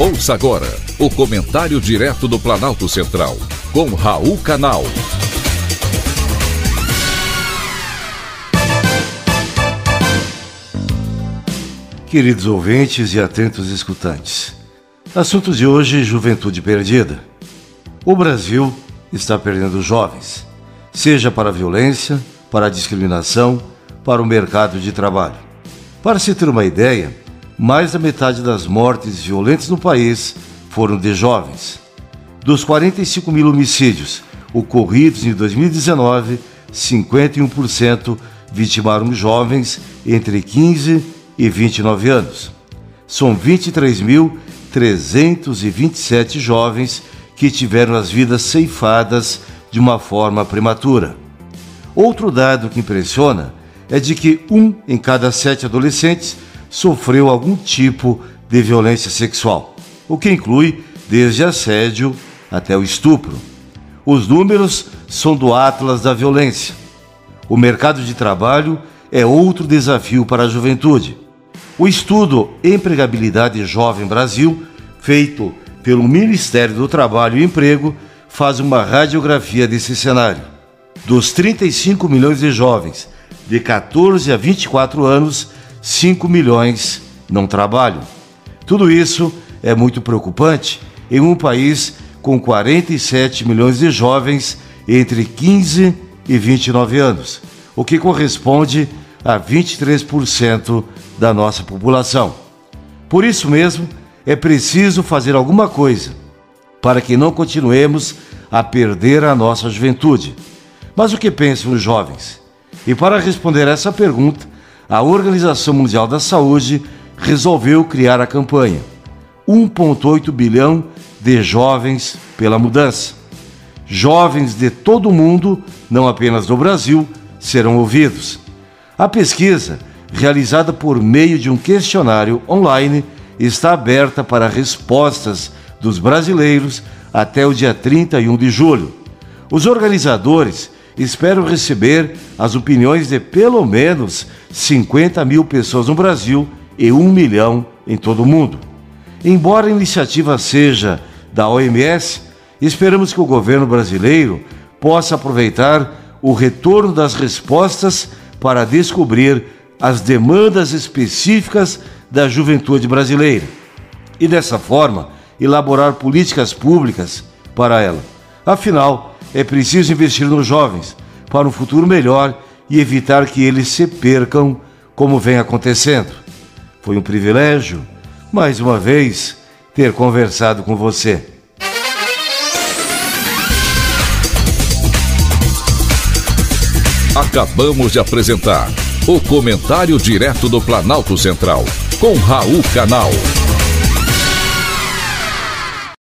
Ouça agora o comentário direto do Planalto Central, com Raul Canal. Queridos ouvintes e atentos escutantes, assunto de hoje: juventude perdida. O Brasil está perdendo jovens, seja para a violência, para a discriminação, para o mercado de trabalho. Para se ter uma ideia, mais da metade das mortes violentas no país foram de jovens. Dos 45 mil homicídios ocorridos em 2019, 51% vitimaram jovens entre 15 e 29 anos. São 23.327 jovens que tiveram as vidas ceifadas de uma forma prematura. Outro dado que impressiona é de que um em cada sete adolescentes sofreu algum tipo de violência sexual, o que inclui desde assédio até o estupro. Os números são do Atlas da Violência. O mercado de trabalho é outro desafio para a juventude. O estudo Empregabilidade Jovem Brasil, feito pelo Ministério do Trabalho e Emprego, faz uma radiografia desse cenário. Dos 35 milhões de jovens de 14 a 24 anos, 5 milhões não trabalham. Tudo isso é muito preocupante em um país com 47 milhões de jovens entre 15 e 29 anos, o que corresponde a 23% da nossa população. Por isso mesmo, é preciso fazer alguma coisa para que não continuemos a perder a nossa juventude. Mas o que pensam os jovens? E para responder essa pergunta, a Organização Mundial da Saúde resolveu criar a campanha 1,8 bilhão de jovens pela mudança. Jovens de todo o mundo, não apenas do Brasil, serão ouvidos. A pesquisa, realizada por meio de um questionário online, está aberta para respostas dos brasileiros até o dia 31 de julho. Os organizadores espero receber as opiniões de pelo menos 50 mil pessoas no Brasil e 1 milhão em todo o mundo. Embora a iniciativa seja da OMS, esperamos que o governo brasileiro possa aproveitar o retorno das respostas para descobrir as demandas específicas da juventude brasileira e, dessa forma, elaborar políticas públicas para ela. Afinal, é preciso investir nos jovens para um futuro melhor e evitar que eles se percam como vem acontecendo. Foi um privilégio, mais uma vez, ter conversado com você. Acabamos de apresentar o Comentário Direto do Planalto Central, com Raul Canal.